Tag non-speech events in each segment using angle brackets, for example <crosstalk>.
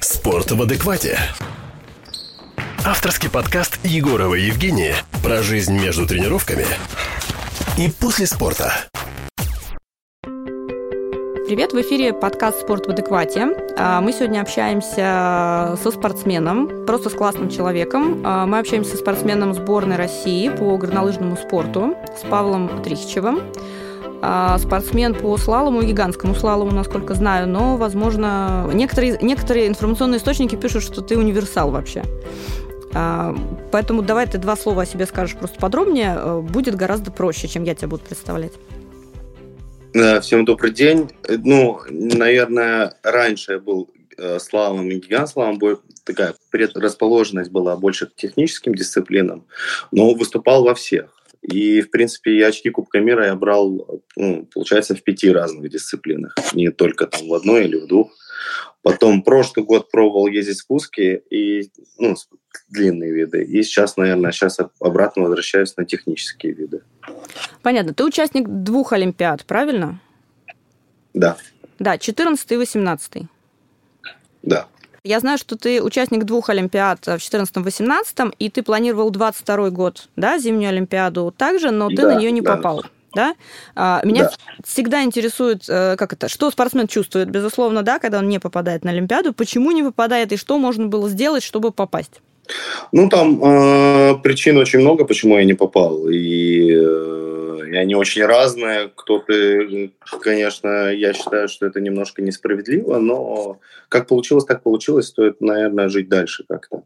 Спорт в адеквате. Авторский подкаст Егорова Евгения про жизнь между тренировками и после спорта. Привет, в эфире подкаст «Спорт в адеквате». А, мы сегодня общаемся со спортсменом, просто с классным человеком. А, мы общаемся со спортсменом сборной России по горнолыжному спорту, с Павлом Трихичевым. А, спортсмен по слалому гигантскому слалому, насколько знаю, но, возможно, некоторые, некоторые информационные источники пишут, что ты универсал вообще. А, поэтому давай ты два слова о себе скажешь просто подробнее. Э, будет гораздо проще, чем я тебя буду представлять. Всем добрый день. Ну, наверное, раньше я был э, слалом и гигант слалом, такая предрасположенность была больше к техническим дисциплинам, но выступал во всех. И, в принципе, я очки Кубка мира я брал, ну, получается, в пяти разных дисциплинах, не только там в одной или в двух. Потом прошлый год пробовал ездить в спуски и ну, длинные виды. И сейчас, наверное, сейчас обратно возвращаюсь на технические виды. Понятно. Ты участник двух Олимпиад, правильно? Да. Да, 14 и 18. Да. Я знаю, что ты участник двух Олимпиад в 14-18, и ты планировал 22 год, да, зимнюю Олимпиаду также, но ты да, на нее не да. попал. Да? А, меня да. всегда интересует, э, как это, что спортсмен чувствует, безусловно, да, когда он не попадает на Олимпиаду, почему не попадает и что можно было сделать, чтобы попасть? Ну, там э, причин очень много, почему я не попал. И э, и они очень разные. Кто-то, конечно, я считаю, что это немножко несправедливо, но как получилось, так получилось. Стоит, наверное, жить дальше как-то.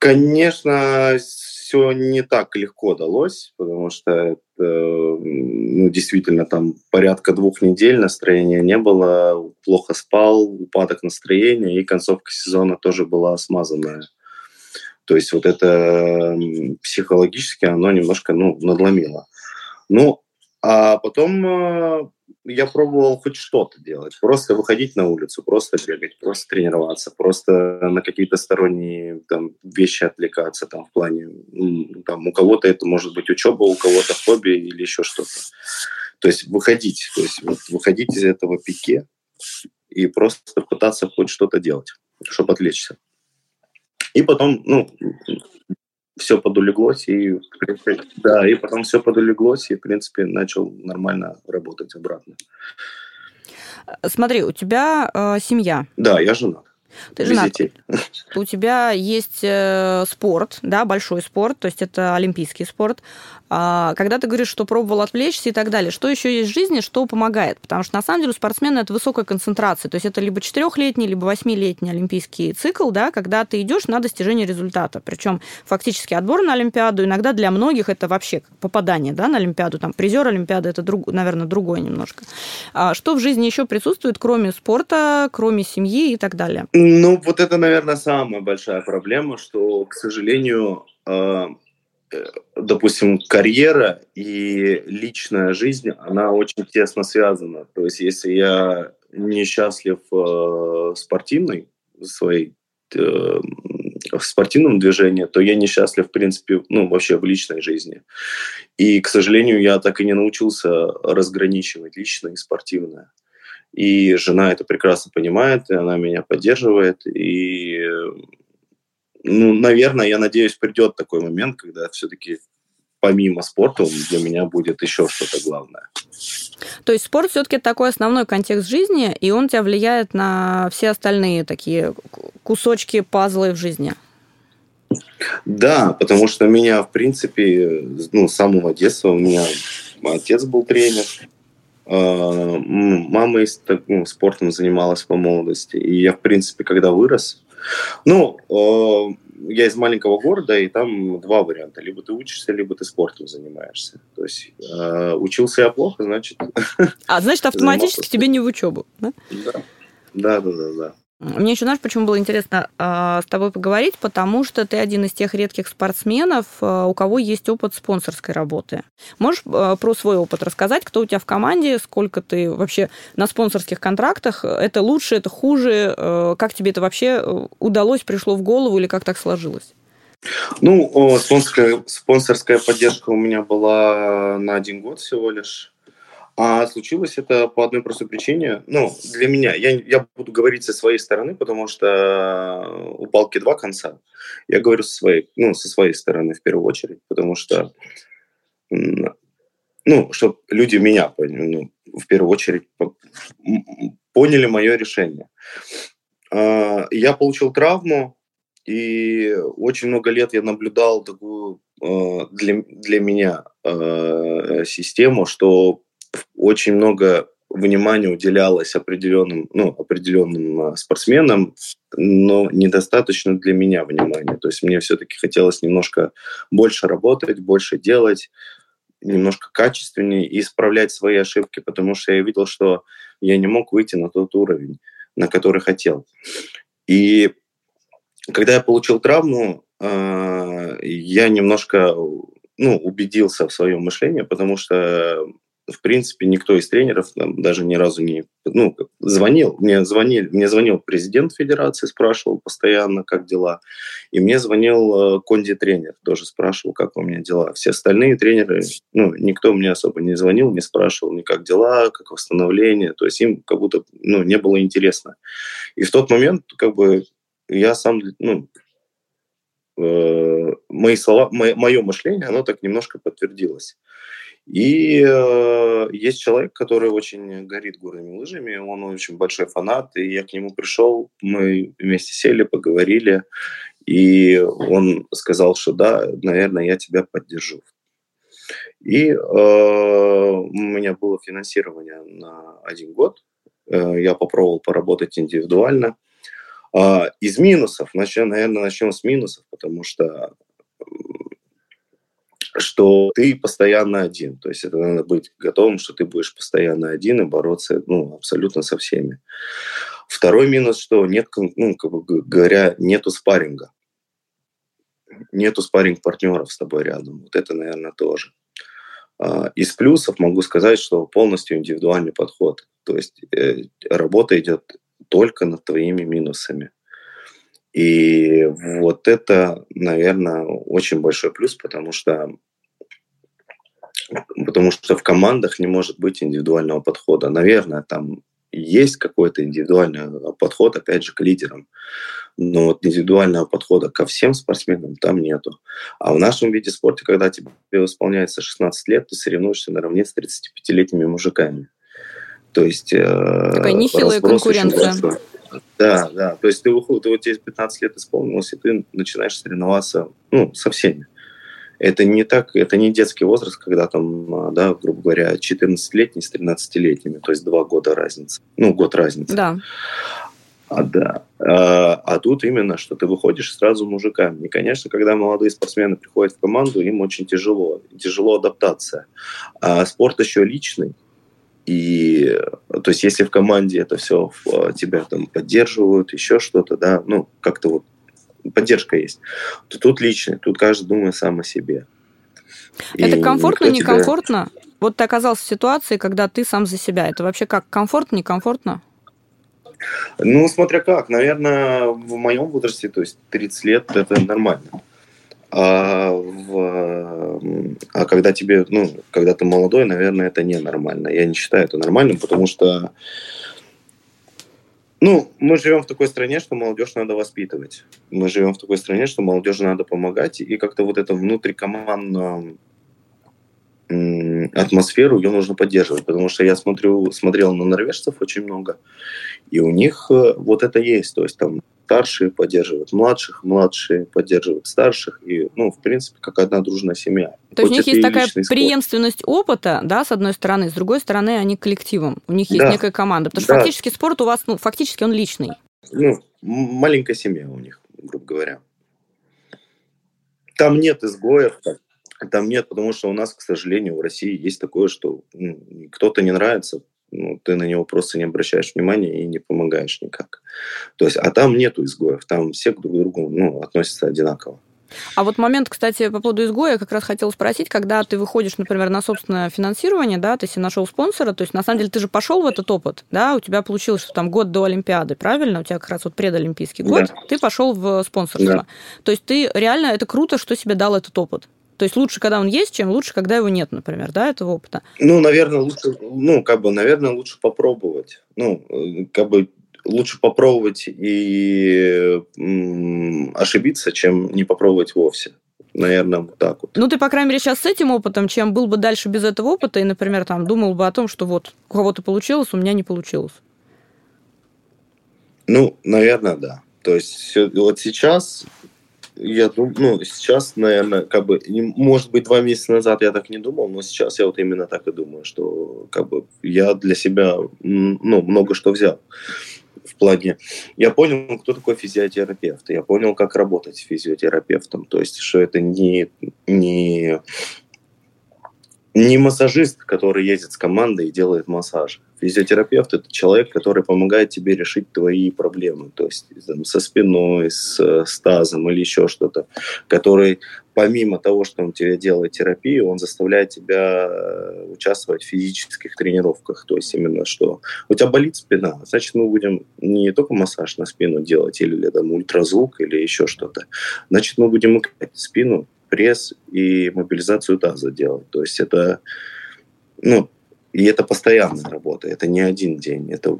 Конечно, все не так легко далось, потому что это, ну, действительно там порядка двух недель настроения не было, плохо спал, упадок настроения, и концовка сезона тоже была смазанная. То есть вот это психологически оно немножко ну, надломило. Ну, а потом э, я пробовал хоть что-то делать. Просто выходить на улицу, просто бегать, просто тренироваться, просто на какие-то сторонние там, вещи отвлекаться там, в плане... Там, у кого-то это может быть учеба, у кого-то хобби или еще что-то. То есть выходить, то есть вот, выходить из этого пике и просто пытаться хоть что-то делать, чтобы отвлечься. И потом, ну, все подулеглось, и, да, и потом все подулеглось, и, в принципе, начал нормально работать обратно. Смотри, у тебя э, семья. Да, я женат. Ты женат. У тебя есть э, спорт, да, большой спорт, то есть это олимпийский спорт. А, когда ты говоришь, что пробовал отвлечься и так далее, что еще есть в жизни, что помогает? Потому что на самом деле у спортсмена это высокая концентрация. То есть это либо четырехлетний, либо восьмилетний олимпийский цикл, да, когда ты идешь на достижение результата. Причем фактически отбор на Олимпиаду иногда для многих это вообще попадание да, на Олимпиаду. Там призер Олимпиады это, друг, наверное, другое немножко. А что в жизни еще присутствует, кроме спорта, кроме семьи и так далее? Ну, вот это, наверное, самая большая проблема, что, к сожалению, а, Э, допустим, карьера и личная жизнь, она очень тесно связана. То есть, если я несчастлив э, спортивной своей э, в спортивном движении, то я несчастлив, в принципе, ну, вообще в личной жизни. И, к сожалению, я так и не научился разграничивать личное и спортивное. И жена это прекрасно понимает, и она меня поддерживает, и ну, наверное, я надеюсь, придет такой момент, когда все-таки помимо спорта для меня будет еще что-то главное. То есть спорт все-таки такой основной контекст жизни, и он тебя влияет на все остальные такие кусочки пазлы в жизни. Да, потому что меня, в принципе, ну, с самого детства у меня отец был тренер, мама ну, спортом занималась по молодости. И я, в принципе, когда вырос, ну, э, я из маленького города, и там два варианта. Либо ты учишься, либо ты спортом занимаешься. То есть э, учился я плохо, значит... А, значит, <laughs> автоматически тебе не в учебу, да? Да, да, да, да. Мне еще, знаешь, почему было интересно э, с тобой поговорить, потому что ты один из тех редких спортсменов, э, у кого есть опыт спонсорской работы. Можешь э, про свой опыт рассказать, кто у тебя в команде, сколько ты вообще на спонсорских контрактах? Это лучше, это хуже? Э, как тебе это вообще э, удалось, пришло в голову или как так сложилось? Ну, спонсорская, спонсорская поддержка у меня была на один год всего лишь. А случилось это по одной простой причине. Ну, для меня, я, я буду говорить со своей стороны, потому что у палки два конца. Я говорю со своей, ну, со своей стороны в первую очередь, потому что, ну, чтобы люди меня ну, в первую очередь поняли мое решение. А, я получил травму, и очень много лет я наблюдал такую а, для, для меня а, систему, что очень много внимания уделялось определенным, ну, определенным спортсменам, но недостаточно для меня внимания. То есть мне все-таки хотелось немножко больше работать, больше делать, немножко качественнее и исправлять свои ошибки, потому что я видел, что я не мог выйти на тот уровень, на который хотел. И когда я получил травму, а, я немножко ну, убедился в своем мышлении, потому что в принципе, никто из тренеров нам даже ни разу не ну, звонил. Мне, звонил. мне звонил президент федерации, спрашивал постоянно, как дела. И мне звонил э, конди-тренер, тоже спрашивал, как у меня дела. Все остальные тренеры, ну, никто мне особо не звонил, не спрашивал ни как дела, как восстановление. То есть им как будто ну, не было интересно. И в тот момент как бы я сам, ну, мои слова, мое, мышление, оно так немножко подтвердилось. И э, есть человек, который очень горит горными лыжами, он очень большой фанат, и я к нему пришел, мы вместе сели, поговорили, и он сказал, что да, наверное, я тебя поддержу. И э, у меня было финансирование на один год, э, я попробовал поработать индивидуально. Э, из минусов, начнем, наверное, начнем с минусов, потому что что ты постоянно один. То есть это надо быть готовым, что ты будешь постоянно один и бороться ну, абсолютно со всеми. Второй минус, что нет, ну, как бы говоря, нету спарринга. Нету спарринг-партнеров с тобой рядом. Вот это, наверное, тоже. А, из плюсов могу сказать, что полностью индивидуальный подход. То есть э, работа идет только над твоими минусами. И вот это, наверное, очень большой плюс, потому что потому что в командах не может быть индивидуального подхода. Наверное, там есть какой-то индивидуальный подход, опять же, к лидерам. Но вот индивидуального подхода ко всем спортсменам там нету. А в нашем виде спорта, когда тебе исполняется 16 лет, ты соревнуешься наравне с 35-летними мужиками. То есть... Э, Такая нехилая конкуренция. Да, да. То есть ты выходишь, ты вот тебе 15 лет исполнилось, и ты начинаешь соревноваться ну, со всеми это не так, это не детский возраст, когда там, а, да, грубо говоря, 14-летний с 13-летними, то есть два года разницы, ну, год разницы. Да. А, да. А, а тут именно, что ты выходишь сразу мужиками. И, конечно, когда молодые спортсмены приходят в команду, им очень тяжело. Тяжело адаптация. А спорт еще личный. И, то есть, если в команде это все а, тебя там поддерживают, еще что-то, да, ну, как-то вот поддержка есть, то тут личный, тут каждый думает сам о себе. Это и комфортно, некомфортно? Тебя... Вот ты оказался в ситуации, когда ты сам за себя. Это вообще как, комфортно, некомфортно? Ну, смотря как. Наверное, в моем возрасте, то есть 30 лет, это нормально. А, в, а когда тебе, ну, когда ты молодой, наверное, это ненормально. Я не считаю это нормальным, потому что ну, мы живем в такой стране, что молодежь надо воспитывать. Мы живем в такой стране, что молодежи надо помогать, и как-то вот это внутрикомандную атмосферу ее нужно поддерживать, потому что я смотрю, смотрел на норвежцев очень много, и у них э, вот это есть, то есть там старшие поддерживают младших, младшие поддерживают старших, и, ну, в принципе, как одна дружная семья. То есть у них есть такая преемственность опыта, да, с одной стороны, с другой стороны, они коллективом, у них есть да. некая команда, потому что да. фактически спорт у вас, ну, фактически он личный. Ну, маленькая семья у них, грубо говоря. Там нет изгоев, там нет, потому что у нас, к сожалению, в России есть такое, что ну, кто-то не нравится, ну, ты на него просто не обращаешь внимания и не помогаешь никак. То есть, а там нету изгоев, там все друг к другу ну, относятся одинаково. А вот момент, кстати, по поводу изгоя, я как раз хотела спросить, когда ты выходишь, например, на собственное финансирование, да, ты себе нашел спонсора, то есть на самом деле ты же пошел в этот опыт, да, у тебя получилось, что там год до Олимпиады, правильно? У тебя как раз вот предолимпийский год, да. ты пошел в спонсорство. Да. То есть ты реально, это круто, что тебе дал этот опыт. То есть лучше, когда он есть, чем лучше, когда его нет, например, да, этого опыта? Ну, наверное, лучше, ну, как бы, наверное, лучше попробовать. Ну, э, как бы лучше попробовать и ошибиться, чем не попробовать вовсе. Наверное, вот так вот. Ну, ты, по крайней мере, сейчас с этим опытом, чем был бы дальше без этого опыта, и, например, там думал бы о том, что вот у кого-то получилось, у меня не получилось. Ну, наверное, да. То есть вот сейчас я думаю, ну, сейчас, наверное, как бы, может быть, два месяца назад я так не думал, но сейчас я вот именно так и думаю, что как бы я для себя, ну, много что взял в плане... Я понял, кто такой физиотерапевт, я понял, как работать физиотерапевтом, то есть, что это не, не, не массажист, который ездит с командой и делает массаж. Физиотерапевт – это человек, который помогает тебе решить твои проблемы, то есть там, со спиной, с, с тазом или еще что-то, который помимо того, что он тебе делает терапию, он заставляет тебя э, участвовать в физических тренировках. То есть именно что у тебя болит спина, значит мы будем не только массаж на спину делать или, там ультразвук или еще что-то. Значит мы будем спину, пресс и мобилизацию таза делать. То есть это ну, и это постоянная работа, это не один день, это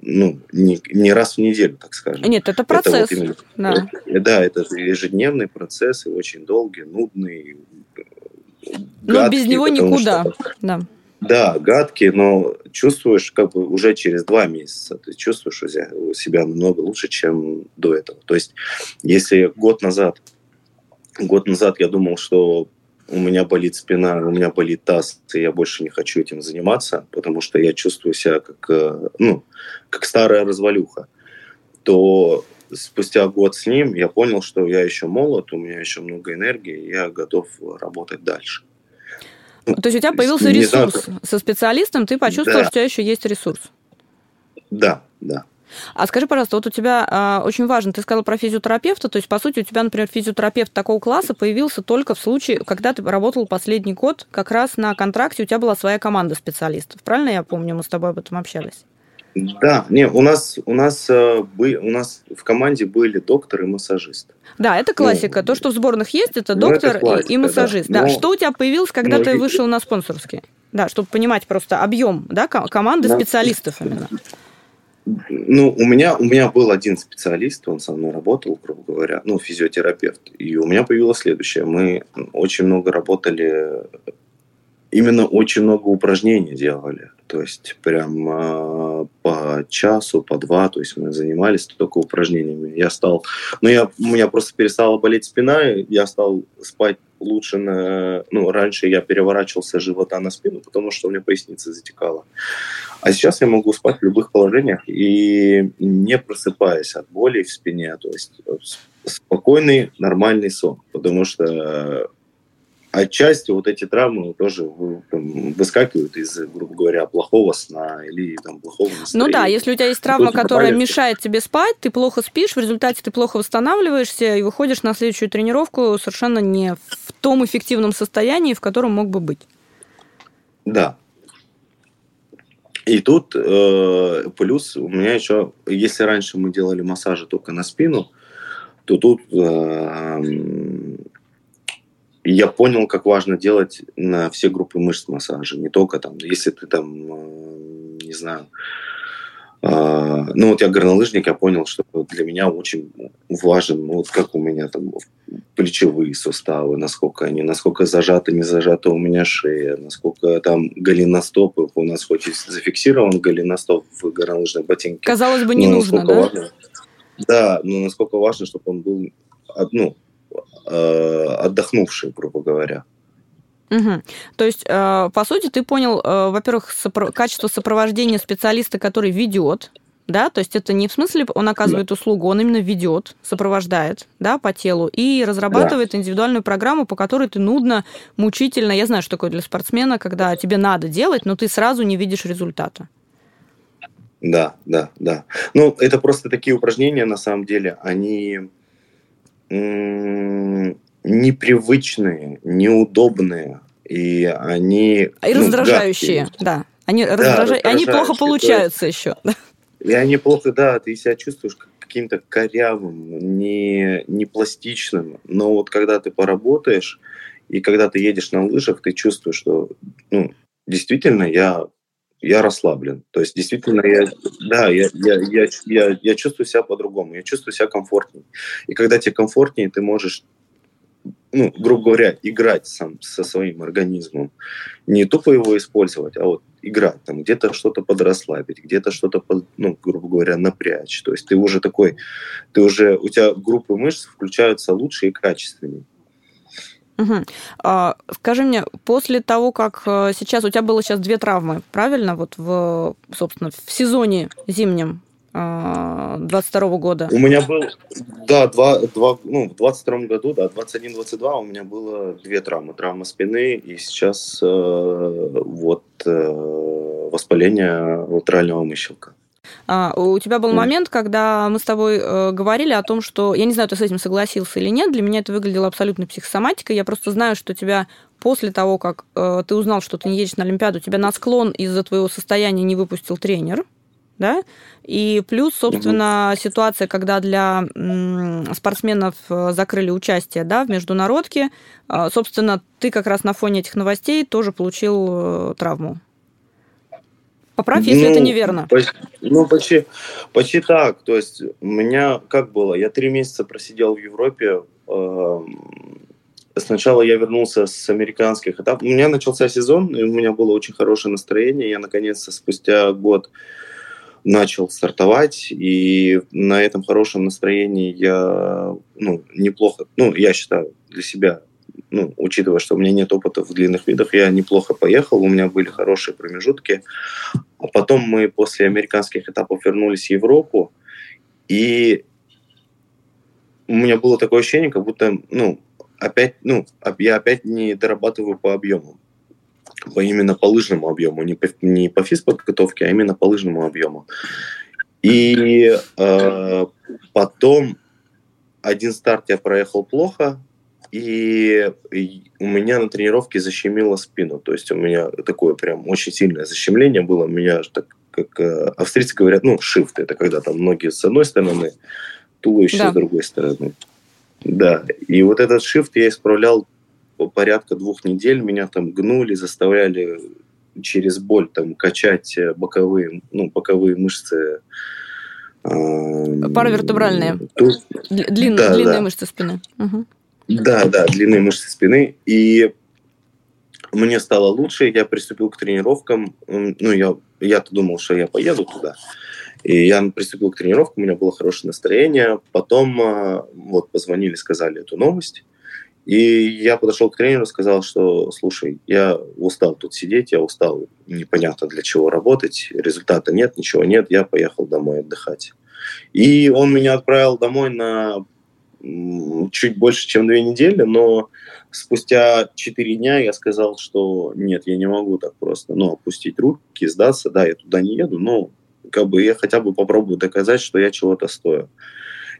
ну, не, не раз в неделю, так скажем. Нет, это процесс. Это вот именно, да. Это, да, это ежедневный процесс, и очень долгий, нудный. Но гадкий, без него никуда. Что, да. да, гадкий, но чувствуешь как бы уже через два месяца, ты чувствуешь себя намного лучше, чем до этого. То есть, если год назад, год назад я думал, что у меня болит спина, у меня болит таз, и я больше не хочу этим заниматься, потому что я чувствую себя как, э, ну, как старая развалюха, то спустя год с ним я понял, что я еще молод, у меня еще много энергии, я готов работать дальше. То есть у тебя появился ресурс знаю, со специалистом, ты почувствовал, да. что у тебя еще есть ресурс? Да, да. А скажи, пожалуйста, вот у тебя а, очень важно, ты сказала про физиотерапевта, то есть, по сути, у тебя, например, физиотерапевт такого класса появился только в случае, когда ты работал последний год как раз на контракте, у тебя была своя команда специалистов. Правильно я помню, мы с тобой об этом общались? Да, не, у нас у нас э, бы, у нас в команде были доктор и массажист. Да, это классика. Ну, То, что в сборных есть, это ну, доктор это классика, и, массажист. Да. да. Но... Что у тебя появилось, когда Но... ты вышел на спонсорский? Да, чтобы понимать просто объем, да, команды да. специалистов именно. Ну, у меня, у меня был один специалист, он со мной работал, грубо говоря, ну, физиотерапевт. И у меня появилось следующее. Мы очень много работали, именно очень много упражнений делали. То есть прям э, по часу, по два, то есть мы занимались только упражнениями. Я стал, ну, я, у меня просто перестала болеть спина, я стал спать лучше на... Ну, раньше я переворачивался живота на спину, потому что у меня поясница затекала. А сейчас я могу спать в любых положениях и не просыпаясь от боли в спине. То есть спокойный, нормальный сон. Потому что отчасти вот эти травмы тоже выскакивают из, грубо говоря, плохого сна или там, плохого настроения. Ну да, если у тебя есть травма, которая мешает тебе спать, ты плохо спишь, в результате ты плохо восстанавливаешься и выходишь на следующую тренировку совершенно не в том эффективном состоянии, в котором мог бы быть. Да. И тут э, плюс у меня еще, если раньше мы делали массажи только на спину, то тут э, я понял, как важно делать на все группы мышц массажа, не только там, если ты там, э, не знаю, э, ну вот я горнолыжник, я понял, что для меня очень важен, ну, вот как у меня там плечевые суставы, насколько они, насколько зажаты, не зажаты у меня шея, насколько там голеностопы, у нас хоть и зафиксирован голеностоп в горнолыжной ботинке. Казалось бы, не нужно, да? Важно, да, но насколько важно, чтобы он был, ну, э, отдохнувший, грубо говоря. Угу. То есть, э, по сути, ты понял, э, во-первых, сопро- качество сопровождения специалиста, который ведет, да, то есть это не в смысле он оказывает да. услугу, он именно ведет, сопровождает, да, по телу и разрабатывает да. индивидуальную программу, по которой ты нудно, мучительно, я знаю, что такое для спортсмена, когда тебе надо делать, но ты сразу не видишь результата. Да, да, да. Ну, это просто такие упражнения, на самом деле, они непривычные, неудобные, и они... И ну, раздражающие, гадкие. да. Они, да, раздража... они плохо получаются еще. И они плохо, да, ты себя чувствуешь каким-то корявым, не, не пластичным. Но вот когда ты поработаешь, И когда ты едешь на лыжах, ты чувствуешь, что ну, действительно я я расслаблен. То есть действительно, я, да, я, я, я, я, я чувствую себя по-другому, я чувствую себя комфортнее. И когда тебе комфортнее, ты можешь, ну, грубо говоря, играть сам со своим организмом. Не тупо его использовать, а вот играть, там где-то что-то подрасслабить, где-то что-то, под, ну, грубо говоря, напрячь. То есть ты уже такой, ты уже, у тебя группы мышц включаются лучше и качественнее. Угу. А, скажи мне, после того, как э, сейчас у тебя было сейчас две травмы, правильно, вот в, собственно, в сезоне зимнем 22 а, года? У меня был, да, два, два, ну, в 22 году, да, 21-22 у меня было две травмы. Травма спины и сейчас э, вот э, воспаление латерального мыщелка. А, у тебя был момент, когда мы с тобой э, говорили о том, что, я не знаю, ты с этим согласился или нет, для меня это выглядело абсолютно психосоматикой, я просто знаю, что тебя после того, как э, ты узнал, что ты не едешь на Олимпиаду, тебя на склон из-за твоего состояния не выпустил тренер, да, и плюс, собственно, угу. ситуация, когда для спортсменов э, закрыли участие, да, в международке, собственно, ты как раз на фоне этих новостей тоже получил травму. Поправь, если ну, это неверно. Почти, ну, почти, почти так. То есть у меня как было? Я три месяца просидел в Европе. Э, сначала я вернулся с американских этапов. У меня начался сезон, и у меня было очень хорошее настроение. Я наконец-то спустя год начал стартовать, и на этом хорошем настроении я ну, неплохо, ну, я считаю, для себя ну, учитывая, что у меня нет опыта в длинных видах, я неплохо поехал, у меня были хорошие промежутки. А потом мы после американских этапов вернулись в Европу, и у меня было такое ощущение, как будто, ну, опять, ну, я опять не дорабатываю по объему, по именно по лыжному объему, не по, не по физподготовке, а именно по лыжному объему. И э, потом один старт я проехал плохо, и у меня на тренировке защемило спину. То есть у меня такое прям очень сильное защемление было. У меня так, как э, австрийцы говорят, ну, shift, это когда там ноги с одной стороны, туловище да. с другой стороны. Да, и вот этот shift я исправлял порядка двух недель. Меня там гнули, заставляли через боль там качать э, боковые, ну, боковые мышцы. Паравертебральные. Тут... Длин, да, длинные да. мышцы спины. Угу. Да, да, длинные мышцы спины. И мне стало лучше, я приступил к тренировкам. Ну, я, я-то думал, что я поеду туда. И я приступил к тренировкам, у меня было хорошее настроение. Потом а, вот позвонили, сказали эту новость. И я подошел к тренеру, сказал, что, слушай, я устал тут сидеть, я устал непонятно для чего работать, результата нет, ничего нет, я поехал домой отдыхать. И он меня отправил домой на чуть больше, чем две недели, но спустя четыре дня я сказал, что нет, я не могу так просто, ну, опустить руки, сдаться, да, я туда не еду, но как бы я хотя бы попробую доказать, что я чего-то стою.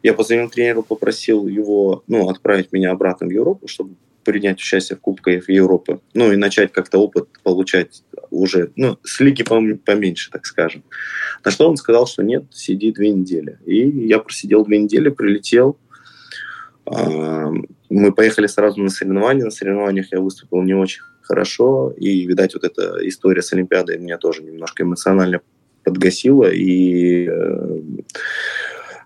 Я позвонил тренеру, попросил его, ну, отправить меня обратно в Европу, чтобы принять участие в Кубках Европы, ну, и начать как-то опыт получать уже, ну, с лиги поменьше, так скажем. На что он сказал, что нет, сиди две недели. И я просидел две недели, прилетел, мы поехали сразу на соревнования. На соревнованиях я выступил не очень хорошо. И, видать, вот эта история с Олимпиадой меня тоже немножко эмоционально подгасила. И э,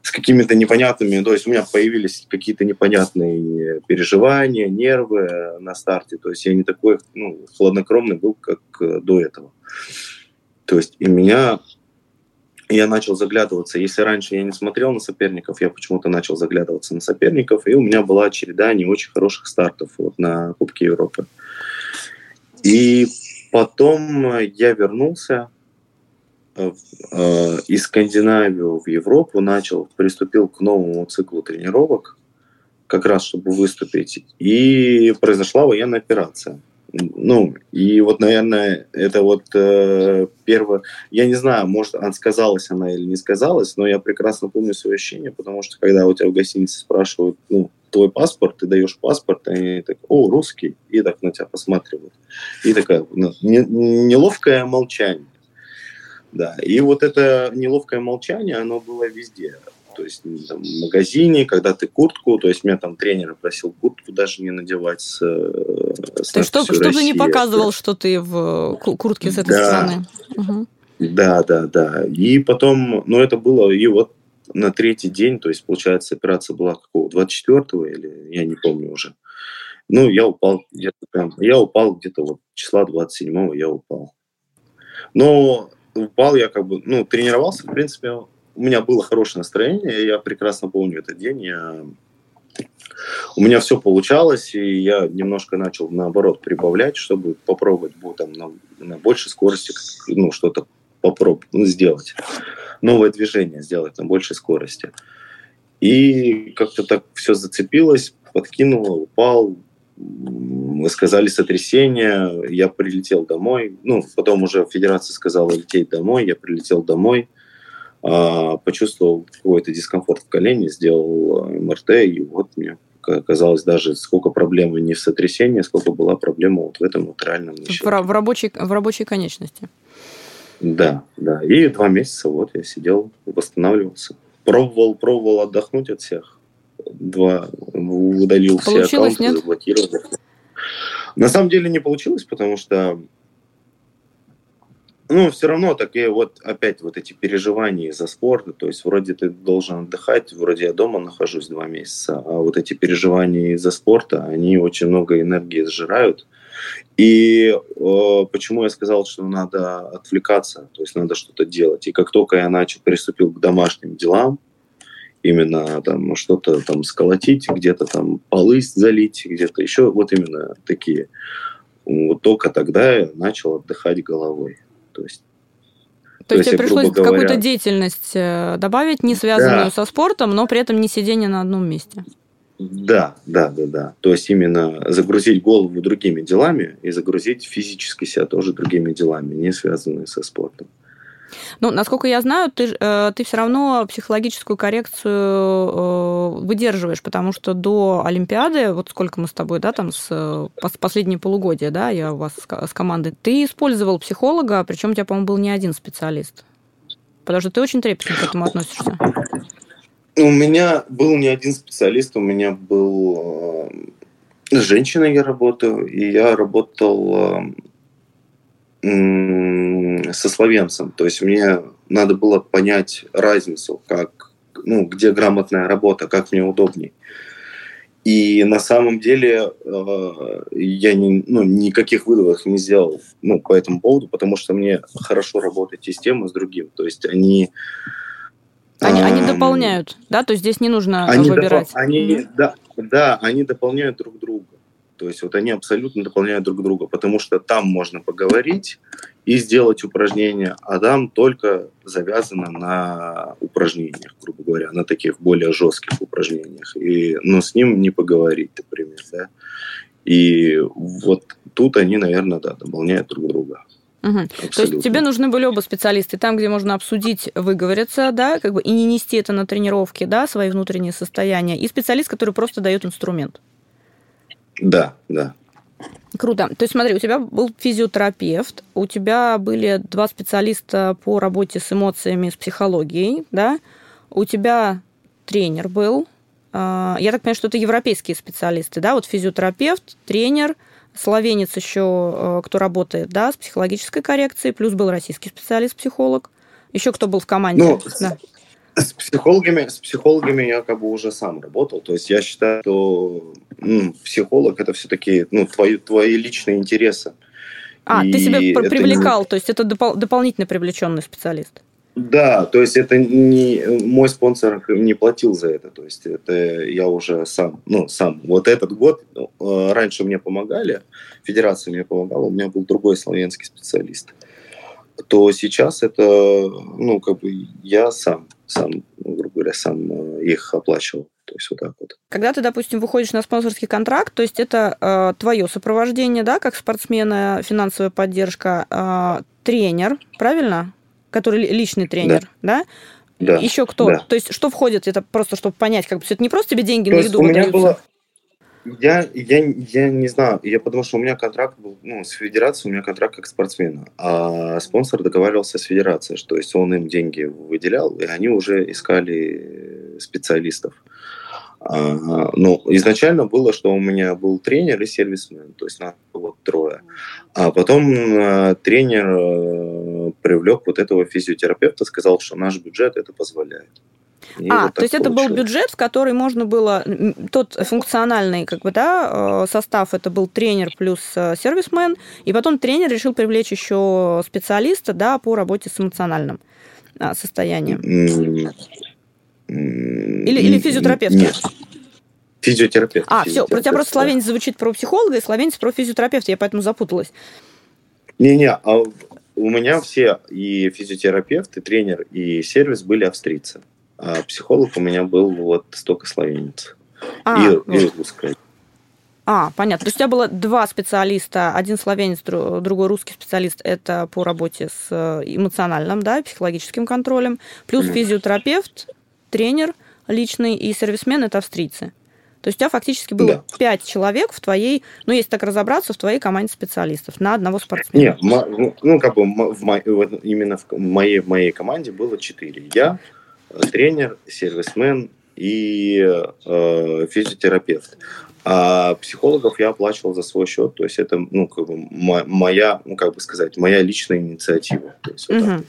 с какими-то непонятными... То есть у меня появились какие-то непонятные переживания, нервы на старте. То есть я не такой ну, хладнокровный был, как э, до этого. То есть и меня я начал заглядываться. Если раньше я не смотрел на соперников, я почему-то начал заглядываться на соперников, и у меня была череда не очень хороших стартов вот, на Кубке Европы. И потом я вернулся э, э, из Скандинавию в Европу, начал, приступил к новому циклу тренировок, как раз чтобы выступить, и произошла военная операция. Ну, и вот, наверное, это вот э, первое... Я не знаю, может, она сказалась она или не сказалась, но я прекрасно помню свое ощущение, потому что когда у тебя в гостинице спрашивают, ну, твой паспорт, ты даешь паспорт, и они так, о, русский, и так на тебя посматривают. И такое ну, не, неловкое молчание. Да, и вот это неловкое молчание, оно было везде. то есть там, в магазине, когда ты куртку, то есть меня там тренер просил куртку даже не надевать с, с То есть, чтобы, не показывал, что ты в куртке с этой да. страны. Угу. Да, да, да. И потом, ну, это было, и вот на третий день, то есть, получается, операция была какого, 24-го или я не помню уже. Ну, я упал где-то прям, я упал где-то вот числа 27-го я упал. Но упал я как бы, ну, тренировался, в принципе, у меня было хорошее настроение, я прекрасно помню этот день, я... у меня все получалось, и я немножко начал, наоборот, прибавлять, чтобы попробовать там, на, на большей скорости ну, что-то попробовать ну, сделать, новое движение сделать на большей скорости. И как-то так все зацепилось, подкинуло, упал, мы сказали сотрясение, я прилетел домой, ну, потом уже федерация сказала лететь домой, я прилетел домой, а, почувствовал какой-то дискомфорт в колене, сделал а, МРТ, и вот мне оказалось даже сколько проблем не в сотрясении, сколько была проблема вот в этом латеральном в, в, рабочей, в рабочей конечности. Да, да. И два месяца вот я сидел, восстанавливался. Пробовал, пробовал отдохнуть от всех два удалил получилось, все аккаунты, нет? заблокировал. На самом деле не получилось, потому что ну, все равно такие вот опять вот эти переживания из-за спорта, то есть вроде ты должен отдыхать, вроде я дома нахожусь два месяца, а вот эти переживания из-за спорта, они очень много энергии сжирают. И э, почему я сказал, что надо отвлекаться, то есть надо что-то делать. И как только я начал, приступил к домашним делам, именно там что-то там сколотить, где-то там полы залить, где-то еще, вот именно такие. Вот только тогда я начал отдыхать головой. То есть то, то есть тебе пришлось говоря... какую-то деятельность э, добавить, не связанную да. со спортом, но при этом не сидение на одном месте. Да, да, да, да. То есть именно загрузить голову другими делами и загрузить физически себя тоже другими делами, не связанные со спортом. Ну, насколько я знаю, ты, э, ты все равно психологическую коррекцию э, выдерживаешь, потому что до Олимпиады, вот сколько мы с тобой, да, там, с, с последние полугодия, да, я у вас с командой, ты использовал психолога, причем у тебя, по-моему, был не один специалист. Потому что ты очень трепетно к этому относишься. У меня был не один специалист, у меня был с женщиной я работаю, и я работал со словенцем. То есть мне надо было понять разницу, как, ну, где грамотная работа, как мне удобней. И на самом деле э, я не, ну, никаких выводов не сделал ну, по этому поводу, потому что мне хорошо работать и с тем, и с другим. То есть они... Они, э, они дополняют, да? То есть здесь не нужно они выбирать. Допол- они, да, да, они дополняют друг друга. То есть вот они абсолютно дополняют друг друга, потому что там можно поговорить и сделать упражнения, а там только завязано на упражнениях, грубо говоря, на таких более жестких упражнениях. И, но с ним не поговорить, например, да. И вот тут они, наверное, да, дополняют друг друга. Угу. То есть тебе нужны были оба специалисты, там, где можно обсудить, выговориться, да, как бы и не нести это на тренировке, да, свои внутренние состояния, и специалист, который просто дает инструмент. Да, да. Круто. То есть смотри, у тебя был физиотерапевт, у тебя были два специалиста по работе с эмоциями, с психологией, да? У тебя тренер был. А, я так понимаю, что это европейские специалисты, да? Вот физиотерапевт, тренер, словенец еще, э, кто работает, да, с психологической коррекцией, плюс был российский специалист-психолог. Еще кто был в команде? Ну, да. С психологами, с психологами я как бы уже сам работал. То есть я считаю, что ну, психолог это все-таки ну, твои, твои личные интересы. А, и ты себя привлекал, не... то есть это допол- дополнительно привлеченный специалист. Да, то есть это не мой спонсор не платил за это, то есть это я уже сам, ну сам. Вот этот год э, раньше мне помогали, федерация мне помогала, у меня был другой славянский специалист. То сейчас это, ну как бы я сам сам, грубо говоря, сам э, их оплачивал. То есть вот так вот. Когда ты, допустим, выходишь на спонсорский контракт, то есть это э, твое сопровождение, да, как спортсмена, финансовая поддержка, э, тренер, правильно? Который личный тренер, да? да? Да. Еще кто? Да. То есть что входит? Это просто, чтобы понять, как бы это не просто тебе деньги То на еду у меня было я, я, я не знаю, я потому что у меня контракт был, ну, с федерацией, у меня контракт как спортсмена, а спонсор договаривался с федерацией, что есть он им деньги выделял, и они уже искали специалистов. А, ну, изначально было, что у меня был тренер и сервисмен, то есть нас вот трое. А потом э, тренер э, привлек вот этого физиотерапевта, сказал, что наш бюджет это позволяет. И а, вот то есть получилось. это был бюджет, в который можно было тот функциональный как бы да э, состав, это был тренер плюс сервисмен, и потом тренер решил привлечь еще специалиста, да, по работе с эмоциональным а, состоянием. Или, или физиотерапевт? Нет. Физиотерапевт. А, все, у тебя просто словенец звучит про психолога, и словенец про физиотерапевта, я поэтому запуталась. Не-не, а у меня все и физиотерапевт, и тренер, и сервис были австрийцы. А психолог у меня был вот столько словенец. А, и, вот. и русская. А, понятно. То есть у тебя было два специалиста, один словенец, другой русский специалист, это по работе с э, эмоциональным, да, психологическим контролем, плюс физиотерапевт, тренер личный и сервисмен – это австрийцы. То есть у тебя фактически было пять да. человек в твоей, ну, если так разобраться, в твоей команде специалистов на одного спортсмена. Нет, ну, ну, как бы в мо, именно в моей, в моей команде было четыре. Я, тренер, сервисмен и э, физиотерапевт. А психологов я оплачивал за свой счет, то есть это, ну, как бы моя, ну, как бы сказать, моя личная инициатива. есть, вот угу.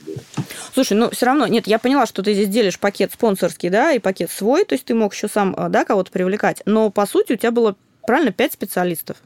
Слушай, ну, все равно, нет, я поняла, что ты здесь делишь пакет спонсорский, да, и пакет свой, то есть ты мог еще сам, э, да, кого-то привлекать, но, по сути, у тебя было, правильно, пять специалистов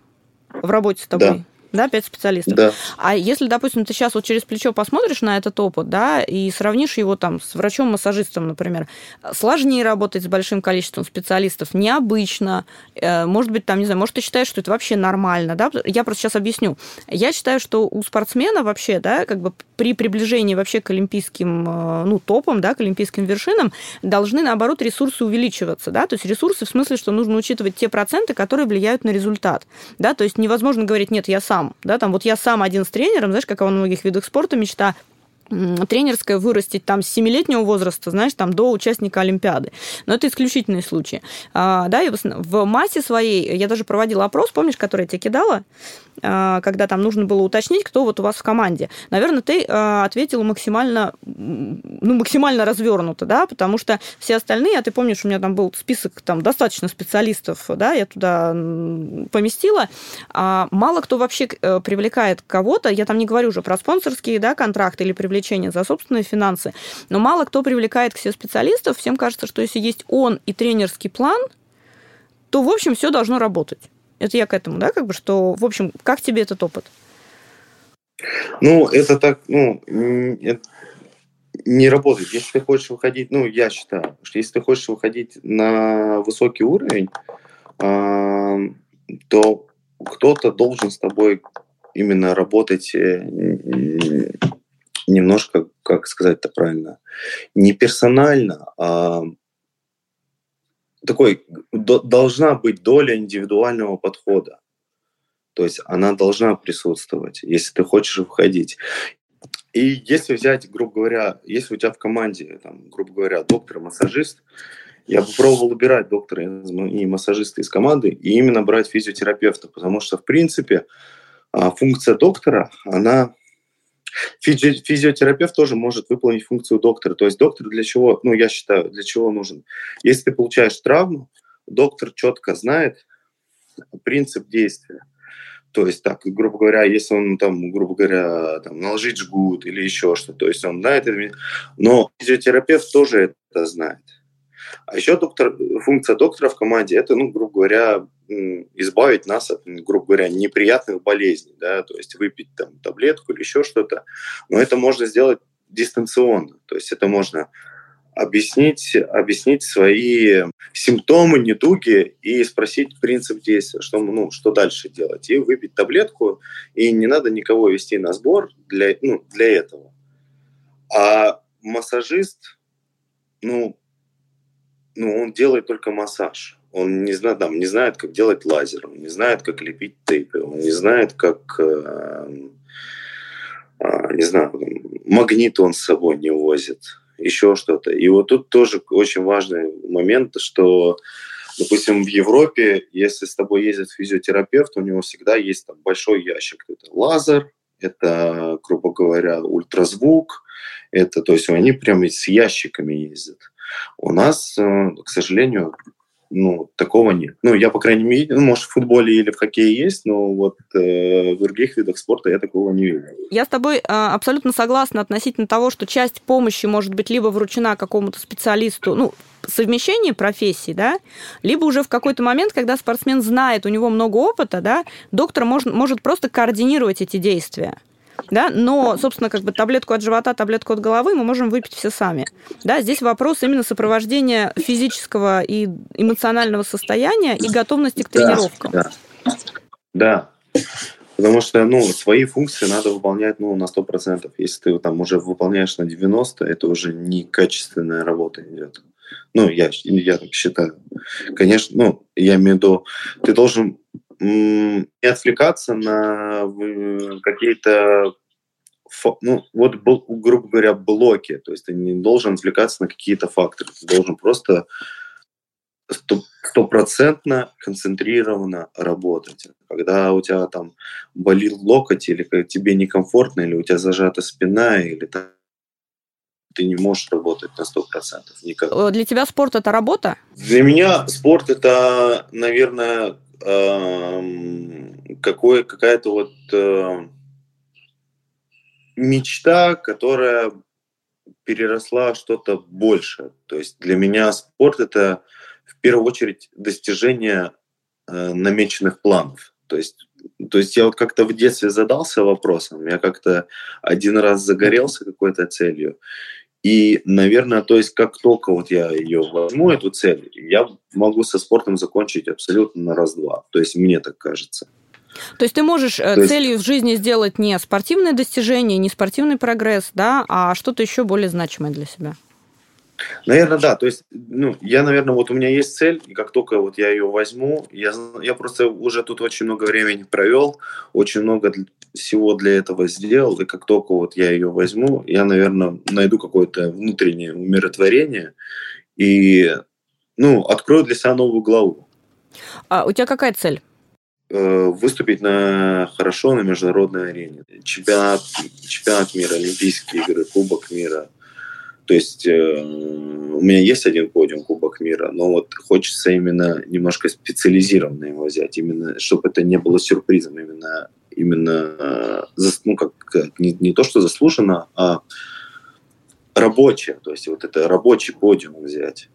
в работе с тобой. Да да, пять специалистов. Да. А если, допустим, ты сейчас вот через плечо посмотришь на этот опыт, да, и сравнишь его там с врачом-массажистом, например, сложнее работать с большим количеством специалистов, необычно, э, может быть, там, не знаю, может, ты считаешь, что это вообще нормально, да, я просто сейчас объясню. Я считаю, что у спортсмена вообще, да, как бы при приближении вообще к олимпийским, э, ну, топам, да, к олимпийским вершинам, должны, наоборот, ресурсы увеличиваться, да, то есть ресурсы в смысле, что нужно учитывать те проценты, которые влияют на результат, да, то есть невозможно говорить, нет, я сам сам, да, там вот я сам один с тренером, знаешь, как во многих видах спорта мечта, тренерская вырастить там с 7-летнего возраста, знаешь, там до участника Олимпиады. Но это исключительные случаи. А, да, и в массе своей, я даже проводила опрос, помнишь, который я тебе кидала, когда там нужно было уточнить, кто вот у вас в команде. Наверное, ты а, ответила максимально, ну, максимально развернуто, да, потому что все остальные, а ты помнишь, у меня там был список там достаточно специалистов, да, я туда поместила, а мало кто вообще э, привлекает кого-то, я там не говорю уже про спонсорские, да, контракты или привлечение за собственные финансы, но мало кто привлекает к себе специалистов, всем кажется, что если есть он и тренерский план, то, в общем, все должно работать. Это я к этому, да, как бы, что, в общем, как тебе этот опыт? Ну, это так, ну, это не работает. Если ты хочешь выходить, ну, я считаю, что если ты хочешь выходить на высокий уровень, то кто-то должен с тобой именно работать э, немножко, как сказать это правильно, не персонально, а такой должна быть доля индивидуального подхода. То есть она должна присутствовать, если ты хочешь входить. И если взять, грубо говоря, если у тебя в команде, там, грубо говоря, доктор-массажист, я бы пробовал убирать доктора и массажиста из команды и именно брать физиотерапевта, потому что, в принципе, а, функция доктора, она Физи- физиотерапевт тоже может выполнить функцию доктора. То есть доктор для чего, ну, я считаю, для чего нужен? Если ты получаешь травму, доктор четко знает принцип действия. То есть, так, грубо говоря, если он там, грубо говоря, там, наложить жгут или еще что-то, то есть он знает но физиотерапевт тоже это знает. А еще доктор, функция доктора в команде – это, ну, грубо говоря, избавить нас от, грубо говоря, неприятных болезней, да, то есть выпить там таблетку или еще что-то. Но это можно сделать дистанционно, то есть это можно объяснить, объяснить свои симптомы, недуги и спросить принцип действия, что, ну, что дальше делать. И выпить таблетку, и не надо никого вести на сбор для, ну, для этого. А массажист, ну, ну, он делает только массаж. Он не знает, там, не знает, как делать лазер, он не знает, как лепить тейпы, он не знает, как, э, э, не знаю, магнит он с собой не возит, еще что-то. И вот тут тоже очень важный момент, что, допустим, в Европе, если с тобой ездит физиотерапевт, у него всегда есть там большой ящик. Это лазер, это, грубо говоря, ультразвук, это, то есть они прямо с ящиками ездят. У нас, э, к сожалению, ну, такого нет. Ну, я, по крайней мере, ну, может, в футболе или в хоккее есть, но вот э, в других видах спорта я такого не видел. Я с тобой э, абсолютно согласна относительно того, что часть помощи может быть либо вручена какому-то специалисту, ну, совмещение профессий, да, либо уже в какой-то момент, когда спортсмен знает, у него много опыта, да, доктор может, может просто координировать эти действия да, но, собственно, как бы таблетку от живота, таблетку от головы мы можем выпить все сами. Да, здесь вопрос именно сопровождения физического и эмоционального состояния и готовности к тренировкам. Да, да. Потому что, ну, свои функции надо выполнять, ну, на 100%. Если ты там уже выполняешь на 90%, это уже некачественная работа идет. Ну, я, я так считаю. Конечно, ну, я имею в виду, ты должен не отвлекаться на какие-то ну, вот, грубо говоря, блоки. То есть ты не должен отвлекаться на какие-то факторы. Ты должен просто стопроцентно концентрированно работать. Когда у тебя там болит локоть, или тебе некомфортно, или у тебя зажата спина, или там, ты не можешь работать на 100% никак. Э, для тебя спорт – это работа? Для меня спорт – это, наверное, какой, какая-то вот э, мечта, которая переросла что-то большее. То есть для меня спорт это в первую очередь достижение э, намеченных планов. То есть, то есть я вот как-то в детстве задался вопросом, я как-то один раз загорелся какой-то целью, и, наверное, то есть как только вот я ее возьму, эту цель, я могу со спортом закончить абсолютно на раз-два. То есть мне так кажется. То есть ты можешь э, То целью есть... в жизни сделать не спортивное достижение, не спортивный прогресс, да, а что-то еще более значимое для себя. Наверное, да. То есть, ну, я, наверное, вот у меня есть цель, и как только вот я ее возьму, я, я просто уже тут очень много времени провел, очень много всего для этого сделал, и как только вот я ее возьму, я, наверное, найду какое-то внутреннее умиротворение и, ну, открою для себя новую главу. А у тебя какая цель? Э, выступить на хорошо на международной арене. Чемпионат, чемпионат мира, Олимпийские игры, Кубок мира – то есть э, у меня есть один подиум Кубок мира, но вот хочется именно немножко специализированно его взять, именно чтобы это не было сюрпризом, именно именно э, ну как не, не то что заслуженно, а рабочее, то есть вот это рабочий подиум взять.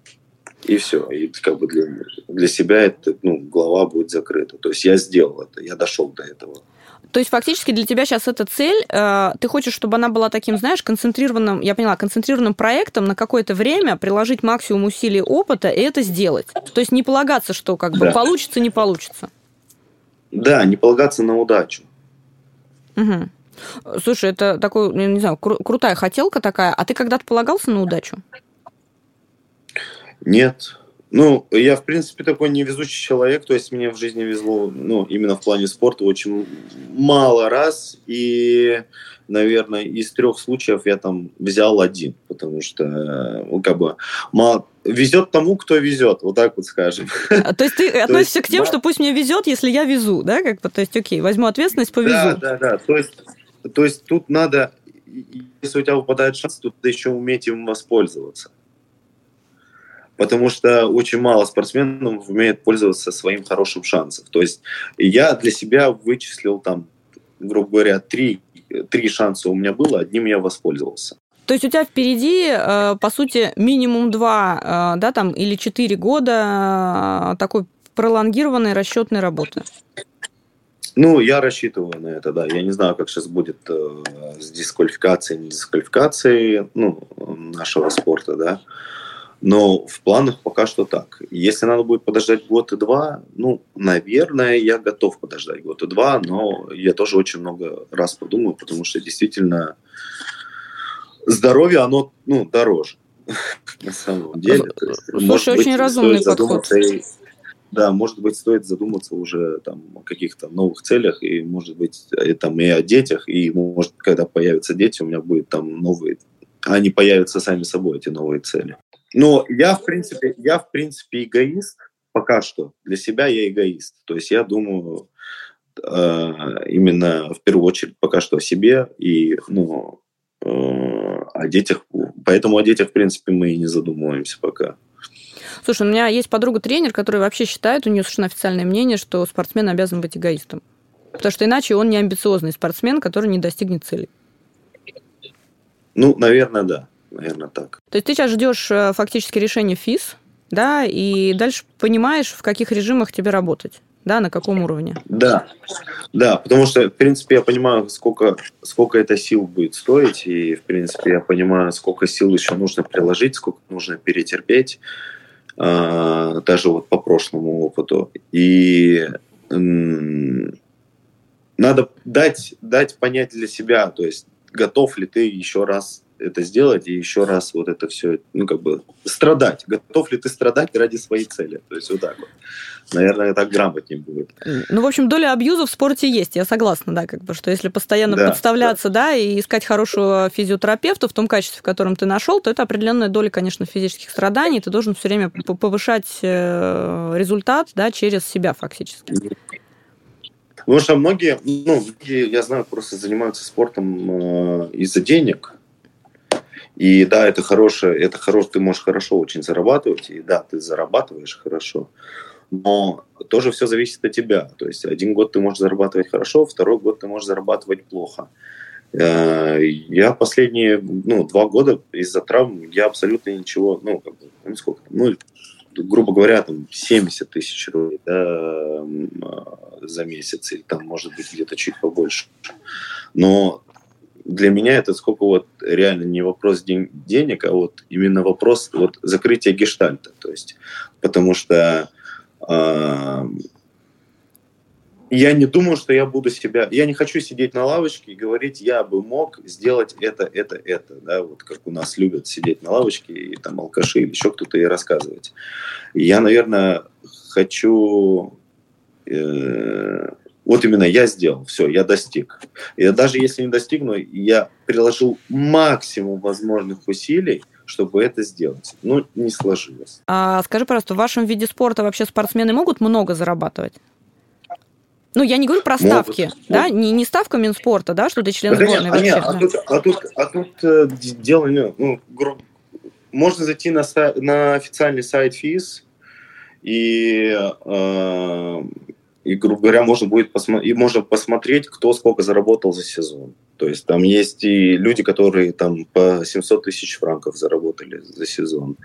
И все. И как бы для, для себя это, ну, голова будет закрыта. То есть я сделал это, я дошел до этого. То есть фактически для тебя сейчас эта цель, э, ты хочешь, чтобы она была таким, знаешь, концентрированным, я поняла, концентрированным проектом на какое-то время, приложить максимум усилий опыта и это сделать. То есть не полагаться, что как бы да. получится, не получится. Да, не полагаться на удачу. Угу. Слушай, это такой, не знаю, кру- крутая хотелка такая. А ты когда-то полагался на удачу? Нет. Ну, я, в принципе, такой невезучий человек, то есть мне в жизни везло, ну, именно в плане спорта очень мало раз, и, наверное, из трех случаев я там взял один, потому что, ну, как бы, мало... везет тому, кто везет, вот так вот скажем. А, то есть ты <laughs> относишься к тем, что пусть мне везет, если я везу, да, как бы, то есть, окей, возьму ответственность, повезу. Да, да, да, то есть, то есть тут надо, если у тебя выпадает шанс, то ты еще уметь им воспользоваться потому что очень мало спортсменов умеет пользоваться своим хорошим шансом. То есть я для себя вычислил там, грубо говоря, три, три шанса у меня было, одним я воспользовался. То есть у тебя впереди, э, по сути, минимум два, э, да, там, или четыре года э, такой пролонгированной расчетной работы. Ну, я рассчитываю на это, да. Я не знаю, как сейчас будет э, с дисквалификацией, не дисквалификацией ну, нашего спорта, да. Но в планах пока что так. Если надо будет подождать год и два, ну, наверное, я готов подождать год и два, но я тоже очень много раз подумаю, потому что действительно здоровье, оно, ну, дороже <laughs> на самом деле. Слушай, очень разумный подход. Да, может быть, стоит задуматься уже там о каких-то новых целях, и, может быть, и, там, и о детях, и, может, когда появятся дети, у меня будет там новые, они появятся сами собой, эти новые цели. Но я, в принципе, я, в принципе, эгоист пока что. Для себя я эгоист. То есть я думаю э, именно в первую очередь пока что о себе и, ну, э, о детях, поэтому о детях, в принципе, мы и не задумываемся пока. Слушай, у меня есть подруга-тренер, которая вообще считает, у нее совершенно официальное мнение, что спортсмен обязан быть эгоистом. Потому что иначе он не амбициозный спортсмен, который не достигнет цели. Ну, наверное, да. Наверное, так. То есть ты сейчас ждешь э, фактически решения ФИС, да, и дальше понимаешь, в каких режимах тебе работать да, на каком уровне? Да, да, потому что, в принципе, я понимаю, сколько, сколько это сил будет стоить, и, в принципе, я понимаю, сколько сил еще нужно приложить, сколько нужно перетерпеть, э, даже вот по прошлому опыту. И надо дать, дать понять для себя, то есть готов ли ты еще раз это сделать и еще раз вот это все, ну, как бы страдать. Готов ли ты страдать ради своей цели? То есть вот так вот. Наверное, так грамотнее будет. Ну, в общем, доля абьюза в спорте есть, я согласна, да, как бы, что если постоянно да, подставляться, да. да, и искать хорошего физиотерапевта в том качестве, в котором ты нашел, то это определенная доля, конечно, физических страданий, ты должен все время повышать э, результат, да, через себя фактически. Потому что многие, ну, я знаю, просто занимаются спортом э, из-за денег, и да, это хорошее, это хорошее, ты можешь хорошо очень зарабатывать, и да, ты зарабатываешь хорошо, но тоже все зависит от тебя. То есть один год ты можешь зарабатывать хорошо, второй год ты можешь зарабатывать плохо. Э, я последние ну, два года из-за травм я абсолютно ничего, ну, как бы, ну, сколько ну, грубо говоря, там 70 тысяч рублей да, за месяц, или там, может быть, где-то чуть побольше. Но для меня это сколько вот реально не вопрос день, денег, а вот именно вопрос вот закрытия гештальта. То есть, потому что э, я не думаю, что я буду себя... Я не хочу сидеть на лавочке и говорить, я бы мог сделать это, это, это. Да, вот как у нас любят сидеть на лавочке и там алкаши или еще кто-то и рассказывать. Я, наверное, хочу... Э, вот именно я сделал, все, я достиг. И даже если не достигну, я приложил максимум возможных усилий, чтобы это сделать. Но не сложилось. А скажи, пожалуйста, в вашем виде спорта вообще спортсмены могут много зарабатывать? Ну, я не говорю про ставки, могут, да, могут. Не, не ставка Минспорта, да, что ты член да, сборной вообще. Нет, а, тут, а тут, а тут э, дело, ну, гру... можно зайти на, на официальный сайт ФИС и э, и, грубо говоря, можно будет посмо- и можно посмотреть, кто сколько заработал за сезон. То есть там есть и люди, которые там по 700 тысяч франков заработали за сезон.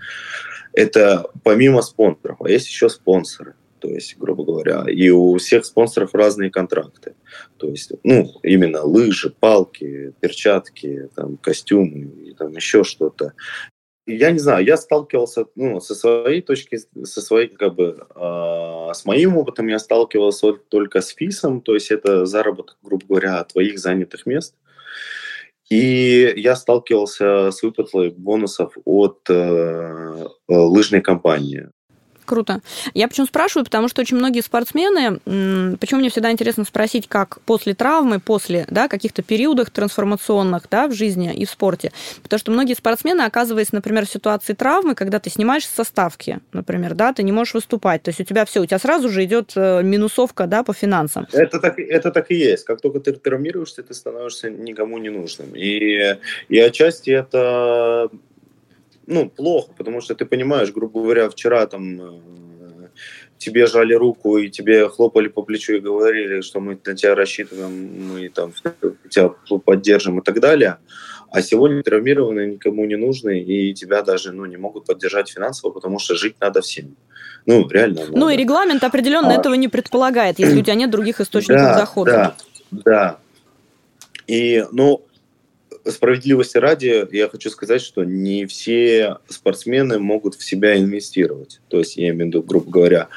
Это помимо спонсоров, а есть еще спонсоры. То есть, грубо говоря, и у всех спонсоров разные контракты. То есть, ну, именно лыжи, палки, перчатки, там, костюмы и там еще что-то я не знаю, я сталкивался, ну, со своей точки, со своей, как бы, э, с моим опытом я сталкивался только с ФИСом, то есть это заработок, грубо говоря, твоих занятых мест. И я сталкивался с выплатой бонусов от э, лыжной компании. Круто. Я почему спрашиваю, потому что очень многие спортсмены, почему мне всегда интересно спросить, как после травмы, после да, каких-то периодах трансформационных да, в жизни и в спорте. Потому что многие спортсмены, оказываясь, например, в ситуации травмы, когда ты снимаешь со ставки, например, да, ты не можешь выступать, то есть у тебя все, у тебя сразу же идет э, минусовка да, по финансам. Это так, это так и есть. Как только ты травмируешься, ты становишься никому не нужным. И, и отчасти это ну, плохо, потому что ты понимаешь, грубо говоря, вчера там э, тебе жали руку и тебе хлопали по плечу и говорили, что мы на тебя рассчитываем, мы там тебя поддержим и так далее. А сегодня травмированные никому не нужны, и тебя даже ну, не могут поддержать финансово, потому что жить надо всем. Ну, реально. Надо. Ну, и регламент определенно а... этого не предполагает, если у тебя нет других источников да, дохода. Да, да. И, ну, справедливости ради, я хочу сказать, что не все спортсмены могут в себя инвестировать. То есть, я имею в виду, грубо говоря,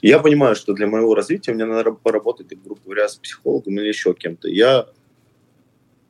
я понимаю, что для моего развития мне надо поработать, грубо говоря, с психологом или еще кем-то. Я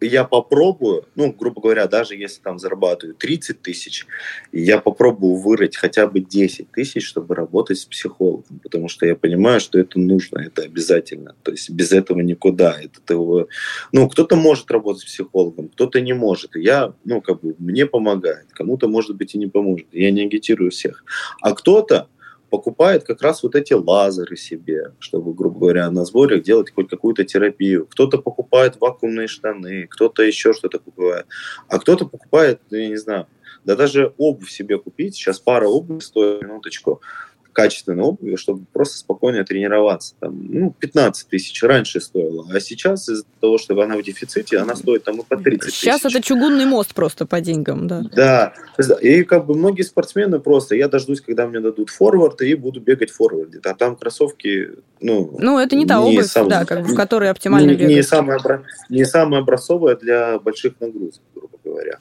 я попробую, ну, грубо говоря, даже если там зарабатываю 30 тысяч, я попробую вырыть хотя бы 10 тысяч, чтобы работать с психологом, потому что я понимаю, что это нужно, это обязательно. То есть без этого никуда. Это того... Ну, кто-то может работать с психологом, кто-то не может. Я, ну, как бы, мне помогает. Кому-то, может быть, и не поможет. Я не агитирую всех. А кто-то покупает как раз вот эти лазеры себе, чтобы, грубо говоря, на сборах делать хоть какую-то терапию. Кто-то покупает вакуумные штаны, кто-то еще что-то покупает. А кто-то покупает, я не знаю, да даже обувь себе купить. Сейчас пара обуви стоит, минуточку, качественной обуви, чтобы просто спокойно тренироваться. Там, ну, 15 тысяч раньше стоило, а сейчас из-за того, что она в дефиците, она стоит там и по 30 тысяч. Сейчас это чугунный мост просто по деньгам, да. Да, и как бы многие спортсмены просто, я дождусь, когда мне дадут форвард, и буду бегать в форварде. А там кроссовки, ну... Ну, это не та не обувь, сам, да, как бы, в которой оптимально не, бегать. Не самая, не самая образцовая для больших нагрузок, грубо говоря.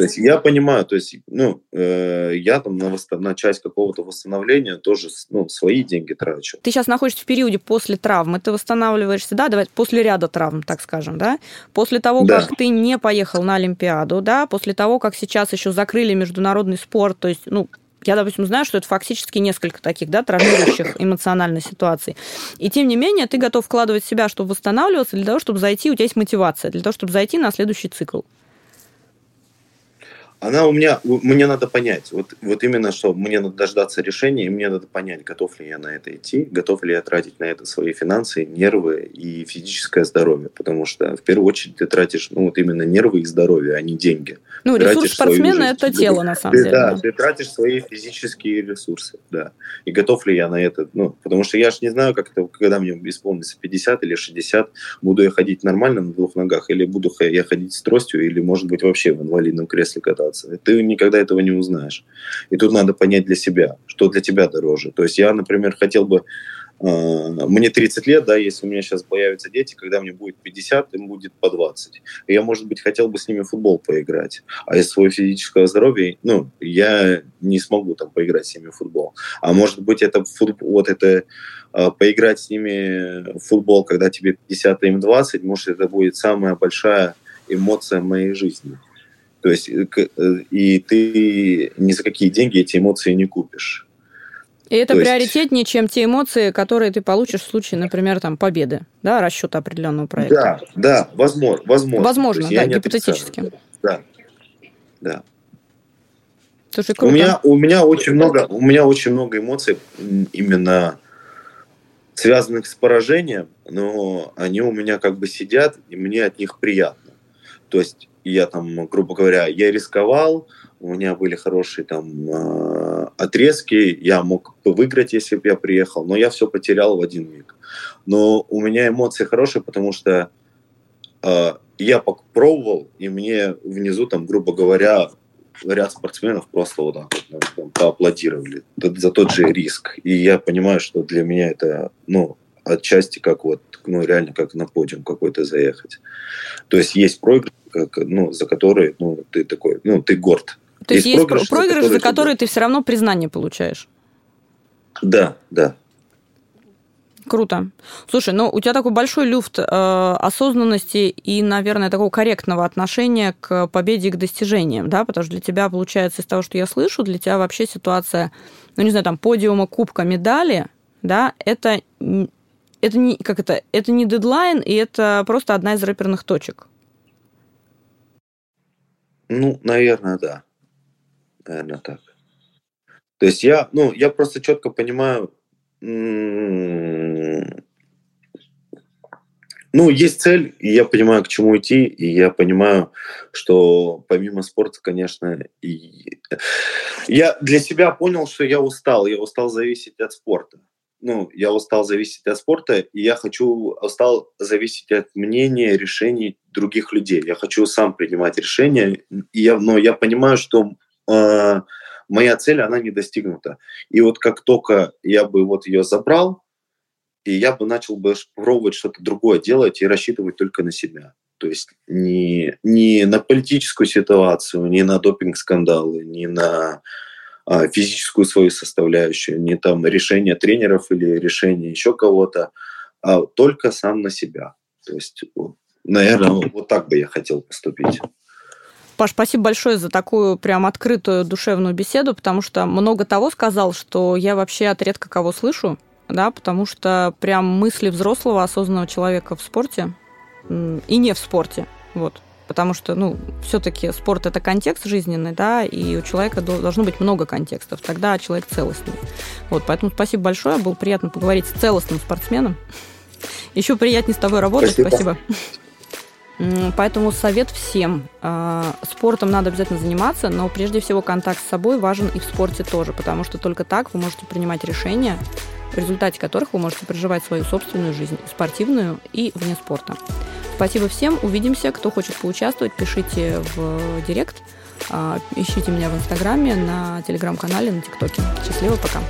То есть я понимаю, то есть, ну, э, я там на, на часть какого-то восстановления тоже ну, свои деньги трачу. Ты сейчас находишься в периоде после травмы, ты восстанавливаешься, да, давай после ряда травм, так скажем, да, после того, да. как ты не поехал на Олимпиаду, да, после того, как сейчас еще закрыли международный спорт, то есть, ну, я, допустим, знаю, что это фактически несколько таких, да, травмирующих <coughs> эмоциональных ситуаций. И тем не менее, ты готов вкладывать в себя, чтобы восстанавливаться, для того, чтобы зайти, у тебя есть мотивация, для того, чтобы зайти на следующий цикл она у меня, мне надо понять, вот, вот именно что, мне надо дождаться решения, и мне надо понять, готов ли я на это идти, готов ли я тратить на это свои финансы, нервы и физическое здоровье, потому что в первую очередь ты тратишь, ну, вот именно нервы и здоровье, а не деньги. Ну, ресурс спортсмена – это тело, на самом ты, деле. Да, да, ты тратишь свои физические ресурсы, да, и готов ли я на это, ну, потому что я же не знаю, как это, когда мне исполнится 50 или 60, буду я ходить нормально на двух ногах, или буду я ходить с тростью, или, может быть, вообще в инвалидном кресле кататься ситуация. Ты никогда этого не узнаешь. И тут надо понять для себя, что для тебя дороже. То есть я, например, хотел бы э, мне 30 лет, да, если у меня сейчас появятся дети, когда мне будет 50, им будет по 20. И я, может быть, хотел бы с ними в футбол поиграть. А из своего физического здоровья, ну, я не смогу там поиграть с ними в футбол. А может быть, это футбол, вот это э, поиграть с ними в футбол, когда тебе 50, а им 20, может, это будет самая большая эмоция моей жизни. То есть э, э, и ты ни за какие деньги эти эмоции не купишь. И это То приоритетнее, есть... чем те эмоции, которые ты получишь в случае, например, там, победы, да, расчета определенного проекта. Да, да, возможно. Возможно, возможно да, гипотетически. Да, да. Слушай, круто. У меня, у меня очень много, у меня очень много эмоций именно связанных с поражением, но они у меня как бы сидят, и мне от них приятно. То есть я там, грубо говоря, я рисковал, у меня были хорошие там э, отрезки, я мог бы выиграть, если бы я приехал, но я все потерял в один миг. Но у меня эмоции хорошие, потому что э, я попробовал, и мне внизу там, грубо говоря, ряд спортсменов просто вот так вот там, поаплодировали за тот же риск. И я понимаю, что для меня это, ну, отчасти как вот, ну, реально как на подиум какой-то заехать. То есть есть проигрыш, как, ну, за которые ну, ты такой, ну, ты горд. То есть есть, проигрыш, проигрыш, за который, ты, ты все равно признание получаешь. Да, да. Круто. Слушай, ну у тебя такой большой люфт э, осознанности и, наверное, такого корректного отношения к победе и к достижениям, да, потому что для тебя, получается, из того, что я слышу, для тебя вообще ситуация, ну, не знаю, там, подиума, кубка, медали, да, это, это не, как это, это не дедлайн, и это просто одна из рэперных точек. Ну, наверное, да. Наверное, так. То есть я, ну, я просто четко понимаю, ну, есть цель, и я понимаю, к чему идти, и я понимаю, что помимо спорта, конечно, и... я для себя понял, что я устал, я устал зависеть от спорта ну, я устал зависеть от спорта, и я хочу, устал зависеть от мнения, решений других людей. Я хочу сам принимать решения, и я, но я понимаю, что э, моя цель, она не достигнута. И вот как только я бы вот ее забрал, и я бы начал бы пробовать что-то другое делать и рассчитывать только на себя. То есть не, не на политическую ситуацию, не на допинг-скандалы, не на физическую свою составляющую, не там решение тренеров или решение еще кого-то, а только сам на себя. То есть, наверное, вот так бы я хотел поступить. Паш, спасибо большое за такую прям открытую душевную беседу, потому что много того сказал, что я вообще от редко кого слышу, да, потому что прям мысли взрослого, осознанного человека в спорте и не в спорте, вот, потому что, ну, все-таки спорт это контекст жизненный, да, и у человека должно быть много контекстов, тогда человек целостный. Вот, поэтому спасибо большое, было приятно поговорить с целостным спортсменом. Еще приятнее с тобой работать, спасибо. спасибо. Поэтому совет всем. А, спортом надо обязательно заниматься, но прежде всего контакт с собой важен и в спорте тоже, потому что только так вы можете принимать решения, в результате которых вы можете проживать свою собственную жизнь, спортивную и вне спорта. Спасибо всем, увидимся. Кто хочет поучаствовать, пишите в директ, а, ищите меня в Инстаграме, на Телеграм-канале, на ТикТоке. Счастливо, пока.